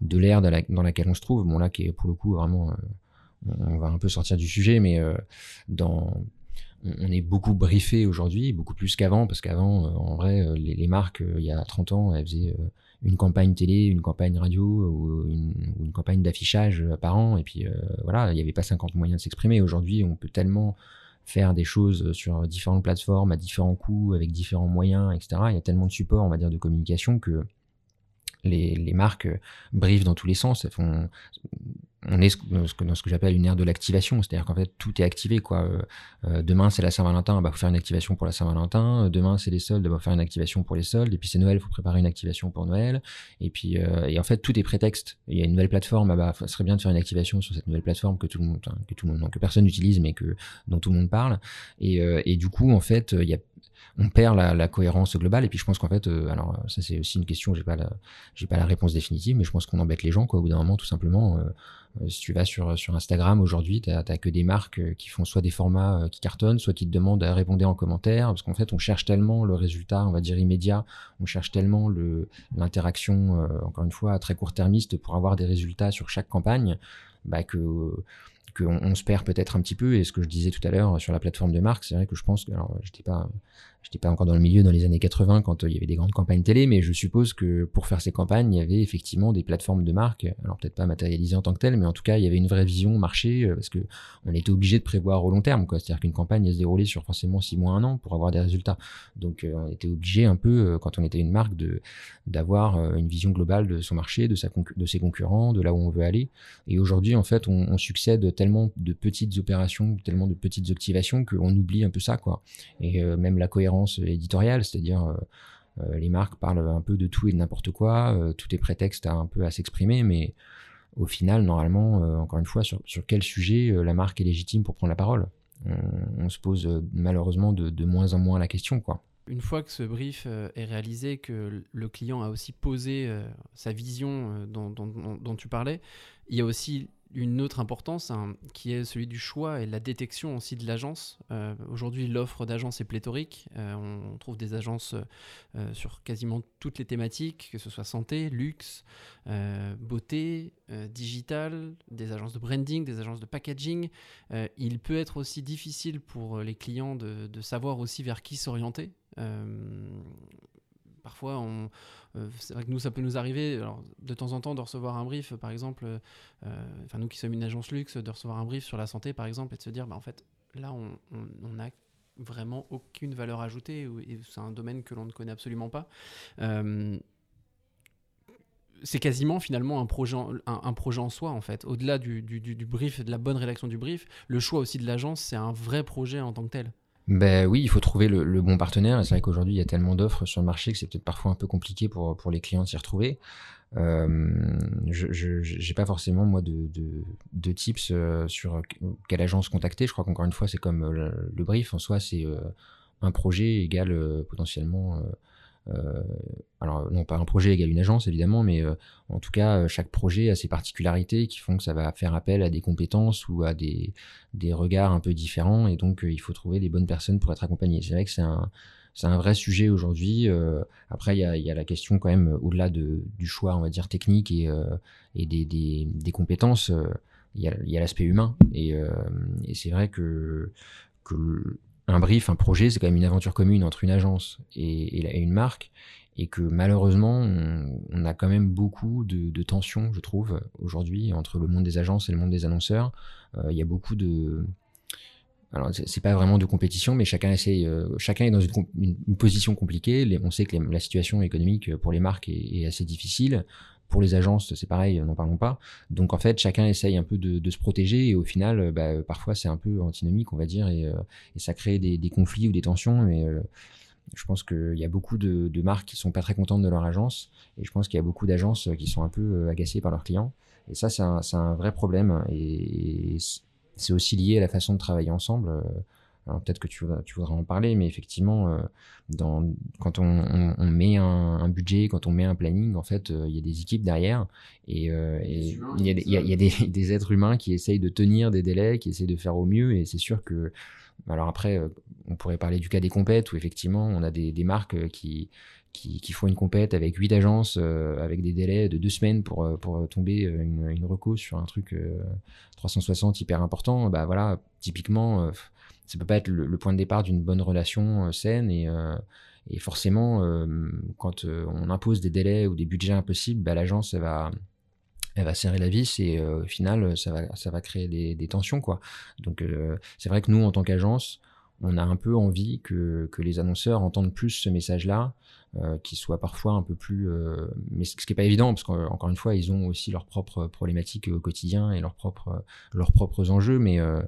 de l'ère dans, dans, laquelle on se trouve. Bon, là, qui est pour le coup vraiment. on va un peu sortir du sujet, mais dans on est beaucoup briefé aujourd'hui, beaucoup plus qu'avant, parce qu'avant, euh, en vrai, euh, les, marques, euh, il y a 30 ans, elles faisaient une campagne télé, une campagne radio ou une, campagne d'affichage par an, et puis voilà, il n'y avait pas 50 moyens de s'exprimer. Aujourd'hui, on peut tellement faire des choses sur différentes plateformes, à différents coûts, avec différents moyens, etc. Il y a tellement de supports, on va dire, de communication que les, marques briefent dans tous les sens. Elles font, on est dans ce que, j'appelle une ère de l'activation, c'est-à-dire qu'en fait tout est activé quoi. Euh, euh, demain c'est la Saint-Valentin, bah faut faire une activation pour la Saint-Valentin. Demain c'est les soldes, il bah, faut faire une activation pour les soldes. Et puis c'est Noël, il faut préparer une activation pour Noël. Et puis euh, et en fait tout est prétexte. Il y a une nouvelle plateforme, ah bah ce serait bien de faire une activation sur cette nouvelle plateforme que tout le monde, que tout le monde, que personne n'utilise mais que dont tout le monde parle. Et, et du coup en fait il y a on perd la, cohérence globale. Et puis je pense qu'en fait, euh, alors ça c'est aussi une question, j'ai pas j'ai pas la réponse définitive, mais je pense qu'on embête les gens quoi. Au bout d'un moment, tout simplement, euh, euh, si tu vas sur Instagram aujourd'hui, t'as as que des marques qui font soit des formats qui cartonnent, soit qui te demandent à répondre en commentaire, parce qu'en fait, on cherche tellement le résultat, on va dire immédiat, on cherche tellement le l'interaction, encore une fois, à très court termiste pour avoir des résultats sur chaque campagne, bah que qu'on on se perd peut-être un petit peu. Et ce que je disais tout à l'heure sur la plateforme de marque, c'est vrai que je pense que, alors, j'étais pas, j'étais pas encore dans le milieu dans les années 80 quand euh, il y avait des grandes campagnes télé, mais je suppose que pour faire ces campagnes, il y avait effectivement des plateformes de marque. Alors peut-être pas matérialisées en tant que telles, mais en tout cas, il y avait une vraie vision marché euh, parce que on était obligé de prévoir au long terme. C'est-à-dire qu'une campagne elle se déroulait sur forcément six mois, un an pour avoir des résultats. Donc euh, on était obligé un peu, quand on était une marque, de d'avoir une vision globale de son marché, de sa de ses concurrents, de là où on veut aller. Et aujourd'hui, en fait, on, succède tellement de petites opérations, tellement de petites activations qu'on oublie un peu ça, quoi. Et même la cohérence éditoriale, c'est-à-dire euh, euh, les marques parlent un peu de tout et de n'importe quoi, tout est prétexte à un peu à s'exprimer, mais au final, normalement, encore une fois, sur, quel sujet la marque est légitime pour prendre la parole? On, se pose malheureusement de, moins en moins la question, quoi. Une fois que ce brief est réalisé, que le client a aussi posé sa vision dont, dont, tu parlais, il y a aussi une autre importance hein, qui est celui du choix et la détection aussi de l'agence. Euh, aujourd'hui, l'offre d'agence est pléthorique. Euh, on trouve des agences euh, sur quasiment toutes les thématiques, que ce soit santé, luxe, beauté, digital, des agences de branding, des agences de packaging. il peut être aussi difficile pour les clients de savoir aussi vers qui s'orienter. Parfois, euh, c'est vrai que nous, ça peut nous arriver de temps en temps de recevoir un brief, par exemple, euh, enfin nous qui sommes une agence luxe, de recevoir un brief sur la santé, par exemple, et de se dire, bah, en fait, là, on n'a vraiment aucune valeur ajoutée, et c'est un domaine que l'on ne connaît absolument pas. Euh, c'est quasiment finalement un projet, en, un, projet en soi en fait. Au-delà du, du, brief, de la bonne rédaction du brief, le choix aussi de l'agence, c'est un vrai projet en tant que tel. Ben oui, il faut trouver le, bon partenaire. C'est vrai qu'aujourd'hui, il y a tellement d'offres sur le marché que c'est peut-être parfois un peu compliqué pour, pour les clients de s'y retrouver. Euh, je n'ai pas forcément moi de, de, de tips euh, sur quelle agence contacter. Je crois qu'encore une fois, c'est comme euh, le, brief en soi, c'est un projet égal potentiellement alors non pas un projet égale une agence évidemment, mais euh, en tout cas euh, chaque projet a ses particularités qui font que ça va faire appel à des compétences ou à des, des regards un peu différents et donc il faut trouver les bonnes personnes pour être accompagné. C'est vrai que c'est un c'est un vrai sujet aujourd'hui. après, il y a, y a, la question quand même, au-delà de, du choix, on va dire, technique et, et des, des, des, compétences, il y a, l'aspect humain. Et, et c'est vrai que, que un brief, un projet, c'est quand même une aventure commune entre une agence et, une marque, et que malheureusement, on, a quand même beaucoup de, tensions, je trouve, aujourd'hui, entre le monde des agences et le monde des annonceurs. Euh, il y a beaucoup de... Alors, c'est pas vraiment de compétition, mais chacun essaye, euh, chacun est dans une, position compliquée. on sait que la situation économique pour les marques est assez difficile. Pour les agences, c'est pareil, n'en parlons pas. Donc en fait, chacun essaye un peu de, se protéger et au final, bah, parfois c'est un peu antinomique, on va dire, et, euh, ça crée des, conflits ou des tensions. Mais euh, je pense qu'il y a beaucoup de, marques qui sont pas très contentes de leur agence et je pense qu'il y a beaucoup d'agences qui sont un peu euh, agacées par leurs clients. Et ça, c'est un, vrai problème et c'est aussi lié à la façon de travailler ensemble. Alors peut-être que tu, tu, voudras en parler, mais effectivement, euh, dans, quand on, on, met un, un, budget, quand on met un planning, en fait, euh, il y a des équipes derrière et, euh, et il y a, y a, y a des, des, êtres humains qui essayent de tenir des délais, qui essayent de faire au mieux. Et c'est sûr que, alors après, on pourrait parler du cas des compètes où effectivement, on a des, des marques qui, qui, qui, font une compète avec huit agences, avec des délais de deux semaines pour, pour tomber une, une reco sur un truc 360 hyper important. Bah voilà, typiquement ça peut pas être le, point de départ d'une bonne relation euh, saine et, euh, forcément euh, quand on impose des délais ou des budgets impossibles bah, l'agence elle va serrer la vis et au final ça va créer des, tensions donc c'est vrai que nous en tant qu'agence on a un peu envie que, que les annonceurs entendent plus ce message-là, euh, qui soit parfois un peu plus... Euh, mais ce qui n'est pas évident, parce qu'encore une fois, ils ont aussi leurs propres problématiques au quotidien et leurs propres, leurs propres enjeux, mais, euh,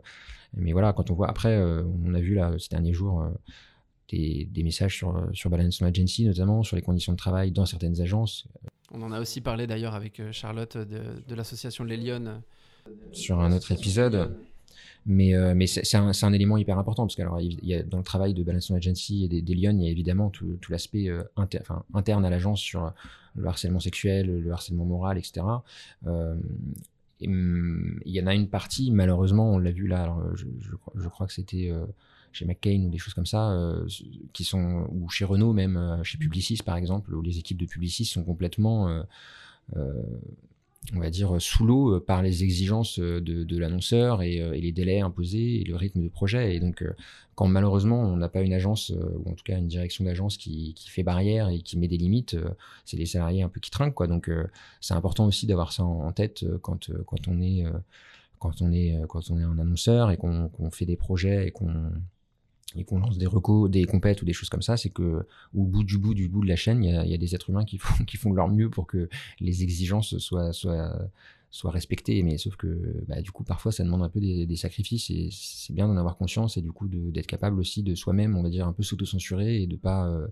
mais voilà, quand on voit... Après, on a vu là, ces derniers jours... Des, des, messages sur, sur Balance Agency, notamment sur les conditions de travail dans certaines agences. On en a aussi parlé d'ailleurs avec Charlotte de, de l'association Les Lyonnes. Sur un autre épisode. Mais, euh, mais c'est un, un, élément hyper important parce que alors, il y a, dans le travail de Balance Agency et des, des Lyon, il y a évidemment tout, l'aspect euh, inter, interne à l'agence sur le harcèlement sexuel, le harcèlement moral, etc. Euh, hum, il y en a une partie, malheureusement, on l'a vu là, alors, je, je, crois que c'était euh, chez McCain ou des choses comme ça, qui sont, ou chez Renault même, chez Publicis par exemple, où les équipes de Publicis sont complètement on va dire, sous l'eau euh, par les exigences euh, de, l'annonceur et, euh, et, les délais imposés et le rythme de projet. Et donc, quand malheureusement on n'a pas une agence, ou en tout cas une direction d'agence qui, qui, fait barrière et qui met des limites, c'est les salariés un peu qui trinquent. Quoi. Donc, c'est important aussi d'avoir ça en, tête quand, quand, on est, quand, on est, quand on est un annonceur et qu'on fait des projets et qu'on et qu'on lance des recos, des compètes ou des choses comme ça, c'est que au bout du bout du bout de la chaîne, il y a, des êtres humains qui font, qui font leur mieux pour que les exigences soient, soient, soient respectées. Mais sauf que bah, du coup, parfois, ça demande un peu des, des sacrifices et c'est bien d'en avoir conscience et du coup d'être capable aussi de soi-même, on va dire, un peu s'auto-censurer et de pas euh,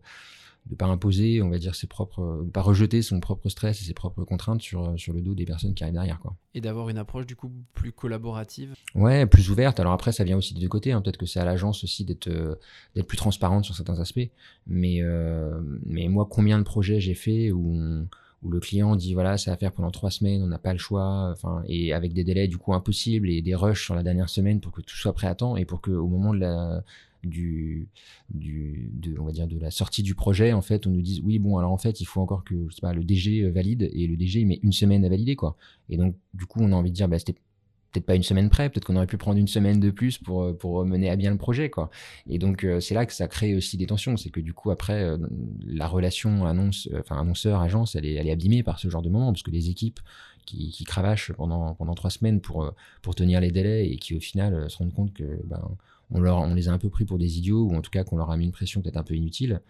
de pas imposer, on va dire, ses propres, de pas rejeter son propre stress et ses propres contraintes sur, sur le dos des personnes qui arrivent derrière, quoi. Et d'avoir une approche du coup plus collaborative? Ouais, plus ouverte. Alors après, ça vient aussi des deux côtés. Hein. Peut-être que c'est à l'agence aussi d'être euh, d'être plus transparente sur certains aspects. Mais euh, mais moi, combien de projets j'ai fait où où le client dit voilà ça va faire pendant trois semaines on n'a pas le choix enfin et avec des délais du coup impossibles et des rushs sur la dernière semaine pour que tout soit prêt à temps et pour que au moment de la du, de, on va dire de la sortie du projet en fait on nous dise oui bon alors en fait il faut encore que pas le DG valide et le DG met une semaine à valider quoi et donc du coup on a envie de dire bah, c'était peut-être pas une semaine près, peut-être qu'on aurait pu prendre une semaine de plus pour, pour mener à bien le projet, quoi. Et donc, euh, c'est là que ça crée aussi des tensions. C'est que du coup, après, euh, la relation annonce, euh, enfin, annonceur-agence, elle est, elle est abîmée par ce genre de moment, parce que les équipes qui, qui cravachent pendant, pendant trois semaines pour, pour tenir les délais et qui, au final, se rendent compte que, ben, on, les a un peu pris pour des idiots ou en tout cas qu'on leur a mis une pression peut-être un peu inutile.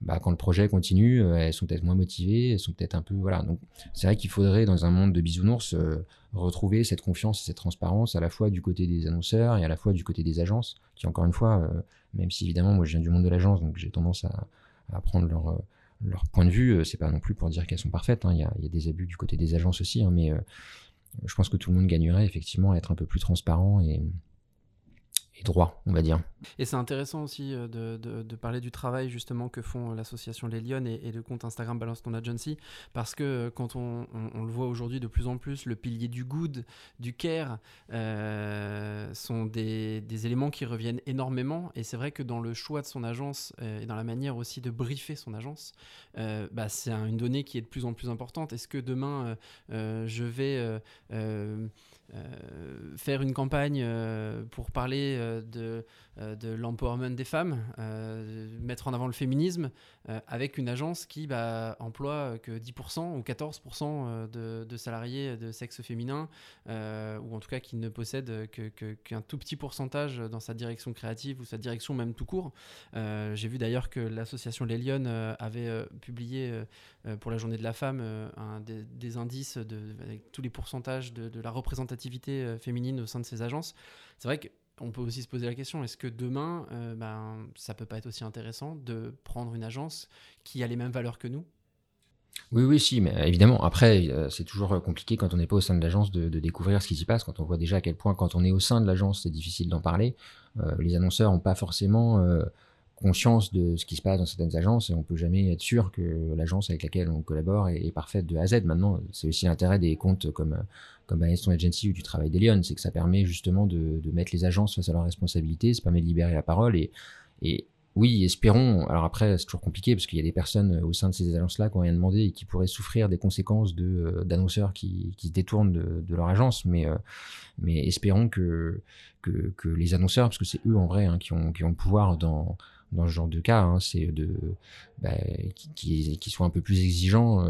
Bah, quand le projet continue, euh, elles sont peut-être moins motivées, elles sont peut-être un peu voilà. Donc c'est vrai qu'il faudrait dans un monde de bisounours euh, retrouver cette confiance et cette transparence à la fois du côté des annonceurs et à la fois du côté des agences, qui encore une fois, euh, même si évidemment moi je viens du monde de l'agence, donc j'ai tendance à, prendre leur point de vue, c'est pas non plus pour dire qu'elles sont parfaites. Hein. Il, y a, il, y a, des abus du côté des agences aussi, hein, mais je pense que tout le monde gagnerait effectivement à être un peu plus transparent et, on va dire. Et c'est intéressant aussi euh, de, parler du travail justement que font l'association Les Lyonnes et, le compte Instagram Balance Ton Agency, parce que euh, quand on, le voit aujourd'hui de plus en plus, le pilier du good, du care, euh, sont des, éléments qui reviennent énormément. Et c'est vrai que dans le choix de son agence euh, et dans la manière aussi de briefer son agence, euh, bah, c'est une donnée qui est de plus en plus importante. Est-ce que demain, je vais euh, faire une campagne euh, pour parler euh, de, de l'empowerment des femmes, mettre en avant le féminisme, avec une agence qui bah, emploie que 10% ou 14% de, de, salariés de sexe féminin, ou en tout cas qui ne possède qu'un que, que tout petit pourcentage dans sa direction créative ou sa direction même tout court. J'ai vu d'ailleurs que l'association Les Lyonnes avait publié pour la journée de la femme des, indices de, avec tous les pourcentages de, de la représentativité euh, féminine au sein de ces agences. C'est vrai qu'on peut aussi se poser la question, est-ce que demain, euh, ben, ça peut pas être aussi intéressant de prendre une agence qui a les mêmes valeurs que nous? Oui, oui, si, mais évidemment. Après, euh, c'est toujours compliqué quand on n'est pas au sein de l'agence de, découvrir ce qui s'y passe. Quand on voit déjà à quel point, quand on est au sein de l'agence, c'est difficile d'en parler. Euh, les annonceurs n'ont pas forcément euh, conscience de ce qui se passe dans certaines agences et on peut jamais être sûr que l'agence avec laquelle on collabore est, est, parfaite de A à Z. Maintenant, c'est aussi l'intérêt des comptes comme comme Agency ou du travail des Lyonnes, c'est que ça permet justement de, mettre les agences face à leurs responsabilités, ça permet de libérer la parole et, oui, espérons. Alors après, c'est toujours compliqué parce qu'il y a des personnes au sein de ces agences-là qui ont rien demandé et qui pourraient souffrir des conséquences euh, d'annonceurs qui, qui se détournent de, leur agence. Mais euh, mais espérons que, que que les annonceurs, parce que c'est eux en vrai hein, qui ont qui ont le pouvoir dans dans ce genre de cas, hein, c'est de bah, qui, qui, soient un peu plus exigeants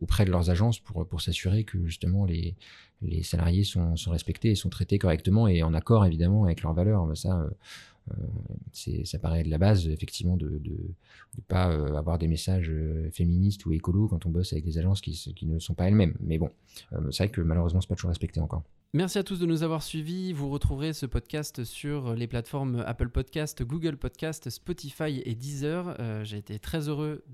auprès de leurs agences pour, pour s'assurer que justement les, les salariés sont, sont, respectés et sont traités correctement et en accord évidemment avec leurs valeurs. Ça, c'est, ça paraît de la base effectivement de ne pas avoir des messages féministes ou écolos quand on bosse avec des agences qui, qui ne sont pas elles-mêmes. Mais bon, c'est vrai que malheureusement c'est pas toujours respecté encore. Merci à tous de nous avoir suivis. Vous retrouverez ce podcast sur les plateformes Apple Podcast, Google Podcast, Spotify et Deezer. Euh, j'ai été très heureux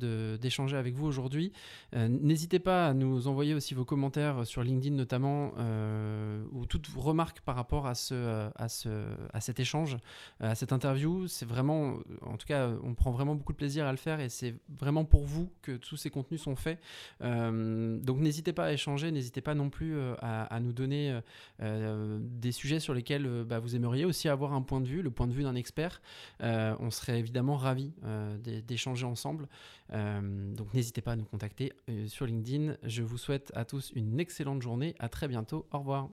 d'échanger avec vous aujourd'hui. Euh, n'hésitez pas à nous envoyer aussi vos commentaires sur LinkedIn notamment euh, ou toutes vos remarques par rapport à, ce, à, ce, à cet échange, à cette interview. C'est vraiment, en tout cas, on prend vraiment beaucoup de plaisir à le faire et c'est vraiment pour vous que tous ces contenus sont faits. donc n'hésitez pas à échanger, n'hésitez pas non plus à, nous donner des sujets sur lesquels euh, bah, vous aimeriez aussi avoir un point de vue, le point de vue d'un expert. Euh, on serait évidemment ravis d'échanger ensemble. donc n'hésitez pas à nous contacter sur LinkedIn. Je vous souhaite à tous une excellente journée. À très bientôt. Au revoir.